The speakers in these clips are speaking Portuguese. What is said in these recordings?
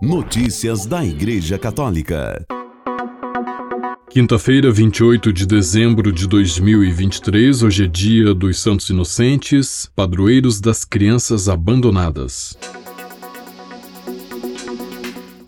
Notícias da Igreja Católica. Quinta-feira, 28 de dezembro de 2023, hoje é dia dos Santos Inocentes, padroeiros das crianças abandonadas.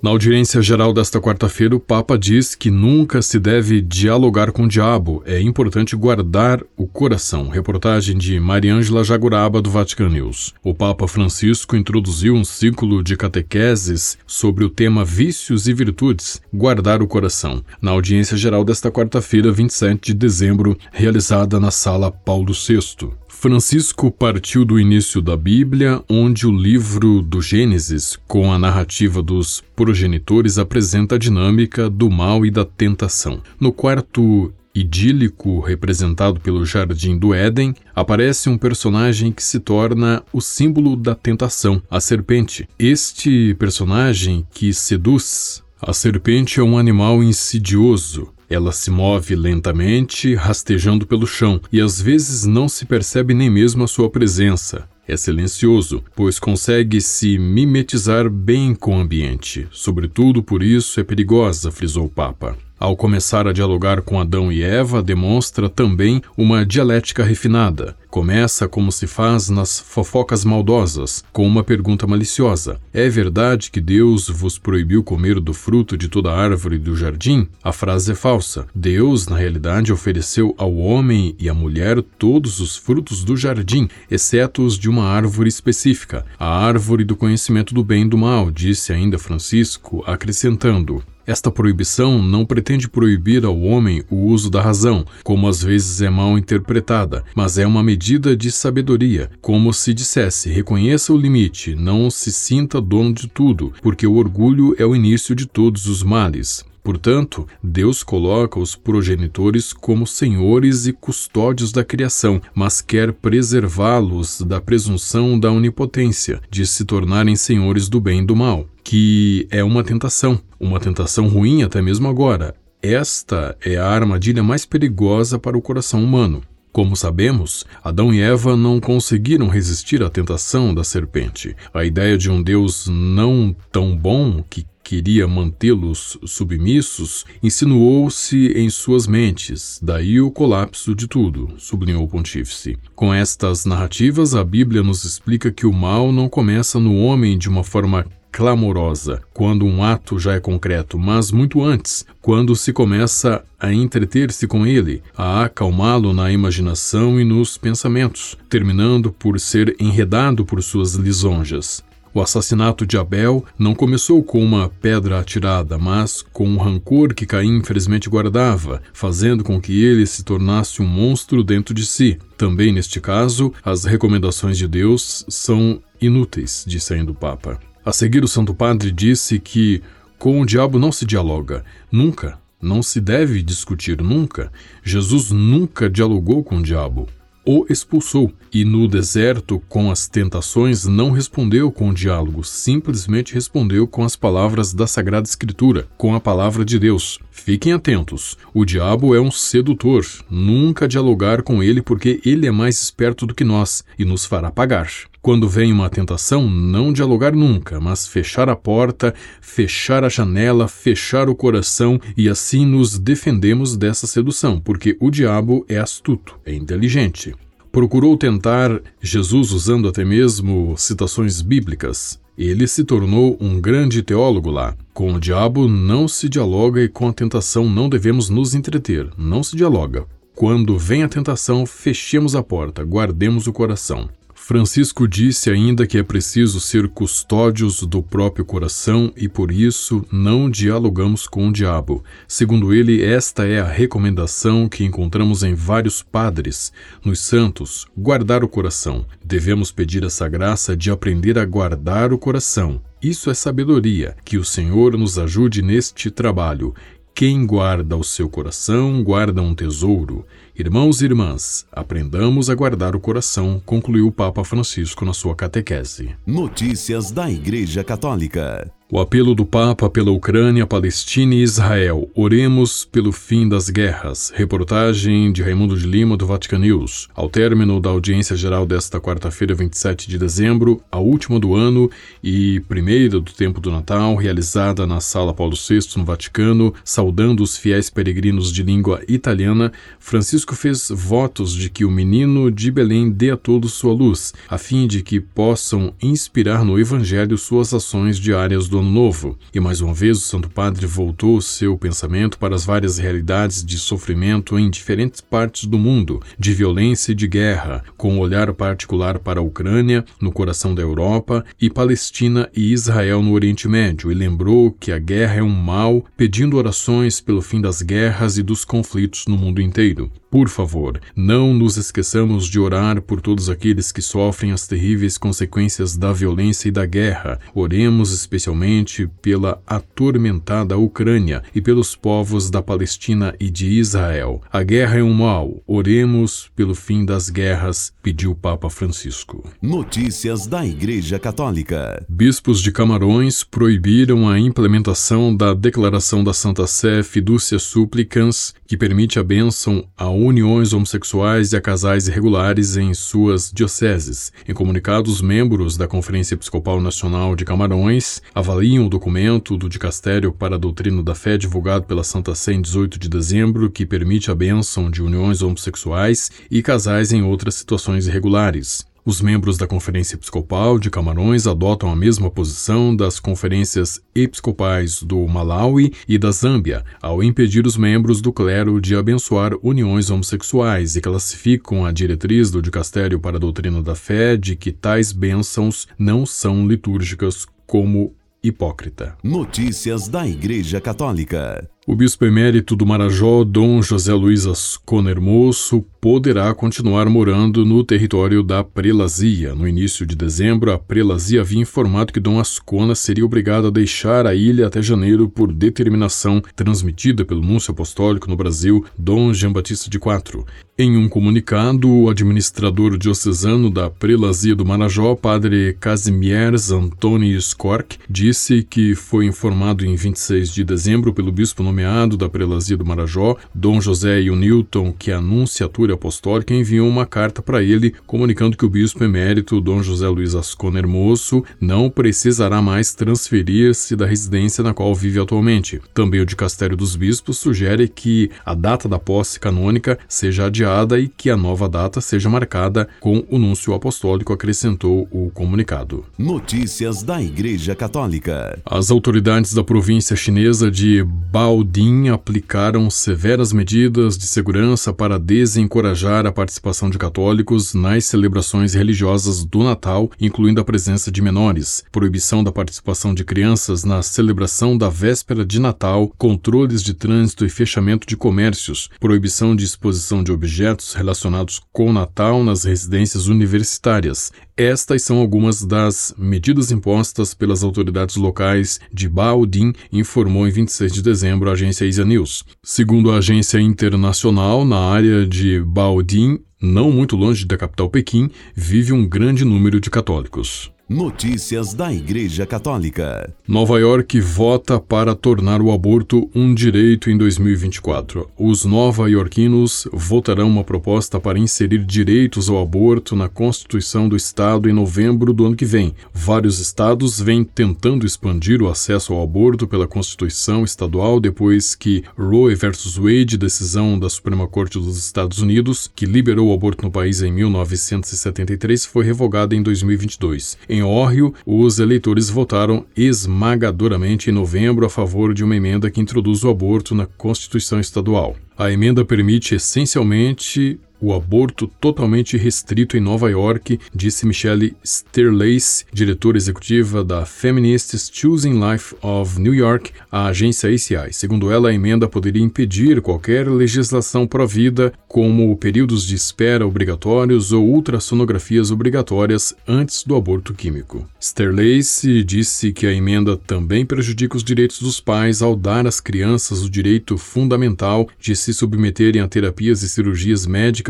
Na audiência geral desta quarta-feira, o Papa diz que nunca se deve dialogar com o diabo, é importante guardar o coração. Reportagem de Mariângela Jaguraba, do Vatican News. O Papa Francisco introduziu um ciclo de catequeses sobre o tema Vícios e Virtudes, guardar o coração, na audiência geral desta quarta-feira, 27 de dezembro, realizada na Sala Paulo VI. Francisco partiu do início da Bíblia, onde o livro do Gênesis, com a narrativa dos progenitores, apresenta a dinâmica do mal e da tentação. No quarto idílico representado pelo Jardim do Éden, aparece um personagem que se torna o símbolo da tentação, a serpente. Este personagem que seduz. A serpente é um animal insidioso, ela se move lentamente, rastejando pelo chão, e às vezes não se percebe nem mesmo a sua presença. É silencioso, pois consegue se mimetizar bem com o ambiente. Sobretudo por isso é perigosa, frisou o Papa. Ao começar a dialogar com Adão e Eva, demonstra também uma dialética refinada. Começa como se faz nas fofocas maldosas, com uma pergunta maliciosa: É verdade que Deus vos proibiu comer do fruto de toda árvore do jardim? A frase é falsa. Deus, na realidade, ofereceu ao homem e à mulher todos os frutos do jardim, exceto os de uma árvore específica, a árvore do conhecimento do bem e do mal, disse ainda Francisco, acrescentando: esta proibição não pretende proibir ao homem o uso da razão, como às vezes é mal interpretada, mas é uma medida de sabedoria, como se dissesse: reconheça o limite, não se sinta dono de tudo, porque o orgulho é o início de todos os males. Portanto, Deus coloca os progenitores como senhores e custódios da criação, mas quer preservá-los da presunção da onipotência, de se tornarem senhores do bem e do mal, que é uma tentação, uma tentação ruim até mesmo agora. Esta é a armadilha mais perigosa para o coração humano. Como sabemos, Adão e Eva não conseguiram resistir à tentação da serpente. A ideia de um Deus não tão bom que queria mantê-los submissos, insinuou-se em suas mentes, daí o colapso de tudo, sublinhou o pontífice. Com estas narrativas, a Bíblia nos explica que o mal não começa no homem de uma forma clamorosa, quando um ato já é concreto, mas muito antes, quando se começa a entreter-se com ele, a acalmá-lo na imaginação e nos pensamentos, terminando por ser enredado por suas lisonjas. O assassinato de Abel não começou com uma pedra atirada, mas com um rancor que Caim infelizmente guardava, fazendo com que ele se tornasse um monstro dentro de si. Também neste caso, as recomendações de Deus são inúteis, disse ainda o Papa. A seguir, o Santo Padre disse que com o diabo não se dialoga, nunca, não se deve discutir nunca. Jesus nunca dialogou com o diabo o expulsou, e no deserto, com as tentações, não respondeu com o diálogo, simplesmente respondeu com as palavras da Sagrada Escritura, com a palavra de Deus. Fiquem atentos: o diabo é um sedutor, nunca dialogar com ele porque ele é mais esperto do que nós e nos fará pagar. Quando vem uma tentação, não dialogar nunca, mas fechar a porta, fechar a janela, fechar o coração e assim nos defendemos dessa sedução, porque o diabo é astuto, é inteligente. Procurou tentar Jesus usando até mesmo citações bíblicas. Ele se tornou um grande teólogo lá. Com o diabo não se dialoga e com a tentação não devemos nos entreter, não se dialoga. Quando vem a tentação, fechemos a porta, guardemos o coração. Francisco disse ainda que é preciso ser custódios do próprio coração e por isso não dialogamos com o diabo. Segundo ele, esta é a recomendação que encontramos em vários padres, nos santos, guardar o coração. Devemos pedir essa graça de aprender a guardar o coração. Isso é sabedoria. Que o Senhor nos ajude neste trabalho quem guarda o seu coração guarda um tesouro. Irmãos e irmãs, aprendamos a guardar o coração, concluiu o Papa Francisco na sua catequese. Notícias da Igreja Católica. O apelo do Papa pela Ucrânia, Palestina e Israel. Oremos pelo fim das guerras. Reportagem de Raimundo de Lima, do Vatican News. Ao término da audiência geral desta quarta-feira, 27 de dezembro, a última do ano e primeira do tempo do Natal, realizada na Sala Paulo VI, no Vaticano, saudando os fiéis peregrinos de língua italiana, Francisco fez votos de que o menino de Belém dê a todos sua luz, a fim de que possam inspirar no Evangelho suas ações diárias do Ano Novo. E mais uma vez o Santo Padre voltou seu pensamento para as várias realidades de sofrimento em diferentes partes do mundo, de violência e de guerra, com um olhar particular para a Ucrânia, no coração da Europa, e Palestina e Israel no Oriente Médio, e lembrou que a guerra é um mal, pedindo orações pelo fim das guerras e dos conflitos no mundo inteiro. Por favor, não nos esqueçamos de orar por todos aqueles que sofrem as terríveis consequências da violência e da guerra. Oremos especialmente pela atormentada Ucrânia e pelos povos da Palestina e de Israel. A guerra é um mal. Oremos pelo fim das guerras, pediu o Papa Francisco. Notícias da Igreja Católica. Bispos de Camarões proibiram a implementação da declaração da Santa Sé Fiducia Supplicans, que permite a bênção a uniões homossexuais e a casais irregulares em suas dioceses. Em comunicado, os membros da Conferência Episcopal Nacional de Camarões avaliam o documento do Dicastério para a Doutrina da Fé divulgado pela Santa Sé em 18 de dezembro, que permite a bênção de uniões homossexuais e casais em outras situações irregulares. Os membros da Conferência Episcopal de Camarões adotam a mesma posição das conferências episcopais do Malawi e da Zâmbia, ao impedir os membros do clero de abençoar uniões homossexuais e classificam a diretriz do Dicastério para a Doutrina da Fé de que tais bênçãos não são litúrgicas como hipócrita. Notícias da Igreja Católica. O bispo emérito do Marajó, Dom José Luiz Ascona Hermoso, poderá continuar morando no território da prelazia. No início de dezembro, a prelazia havia informado que Dom Ascona seria obrigado a deixar a ilha até janeiro por determinação transmitida pelo núncio apostólico no Brasil, Dom Jean Batista de Quatro. Em um comunicado, o administrador diocesano da prelazia do Marajó, padre Casimiers Antoni Skork, disse que foi informado em 26 de dezembro pelo bispo nomeado da prelazia do Marajó, Dom José Newton, que a Anunciatura Apostólica enviou uma carta para ele comunicando que o bispo emérito, Dom José Luiz Ascona Hermoso, não precisará mais transferir-se da residência na qual vive atualmente. Também o Dicastério dos Bispos sugere que a data da posse canônica seja adiada e que a nova data seja marcada com o núncio apostólico, acrescentou o comunicado. Notícias da Igreja Católica. As autoridades da província chinesa de Bao Baudin aplicaram severas medidas de segurança para desencorajar a participação de católicos nas celebrações religiosas do Natal, incluindo a presença de menores, proibição da participação de crianças na celebração da véspera de Natal, controles de trânsito e fechamento de comércios, proibição de exposição de objetos relacionados com o Natal nas residências universitárias. Estas são algumas das medidas impostas pelas autoridades locais de Baodin, informou em 26 de dezembro a agência Isa News. Segundo a agência internacional, na área de Baodin, não muito longe da capital Pequim, vive um grande número de católicos. Notícias da Igreja Católica. Nova York vota para tornar o aborto um direito em 2024. Os nova-iorquinos votarão uma proposta para inserir direitos ao aborto na Constituição do Estado em novembro do ano que vem. Vários estados vêm tentando expandir o acesso ao aborto pela Constituição estadual depois que Roe vs. Wade, decisão da Suprema Corte dos Estados Unidos, que liberou o aborto no país em 1973, foi revogada em 2022. Em em Óhio, os eleitores votaram esmagadoramente em novembro a favor de uma emenda que introduz o aborto na Constituição Estadual. A emenda permite essencialmente o aborto totalmente restrito em Nova York, disse Michelle Sterlace, diretora executiva da Feminists Choosing Life of New York, à agência ACI. Segundo ela, a emenda poderia impedir qualquer legislação pró-vida, como períodos de espera obrigatórios ou ultrassonografias obrigatórias antes do aborto químico. Sterlace disse que a emenda também prejudica os direitos dos pais ao dar às crianças o direito fundamental de se submeterem a terapias e cirurgias médicas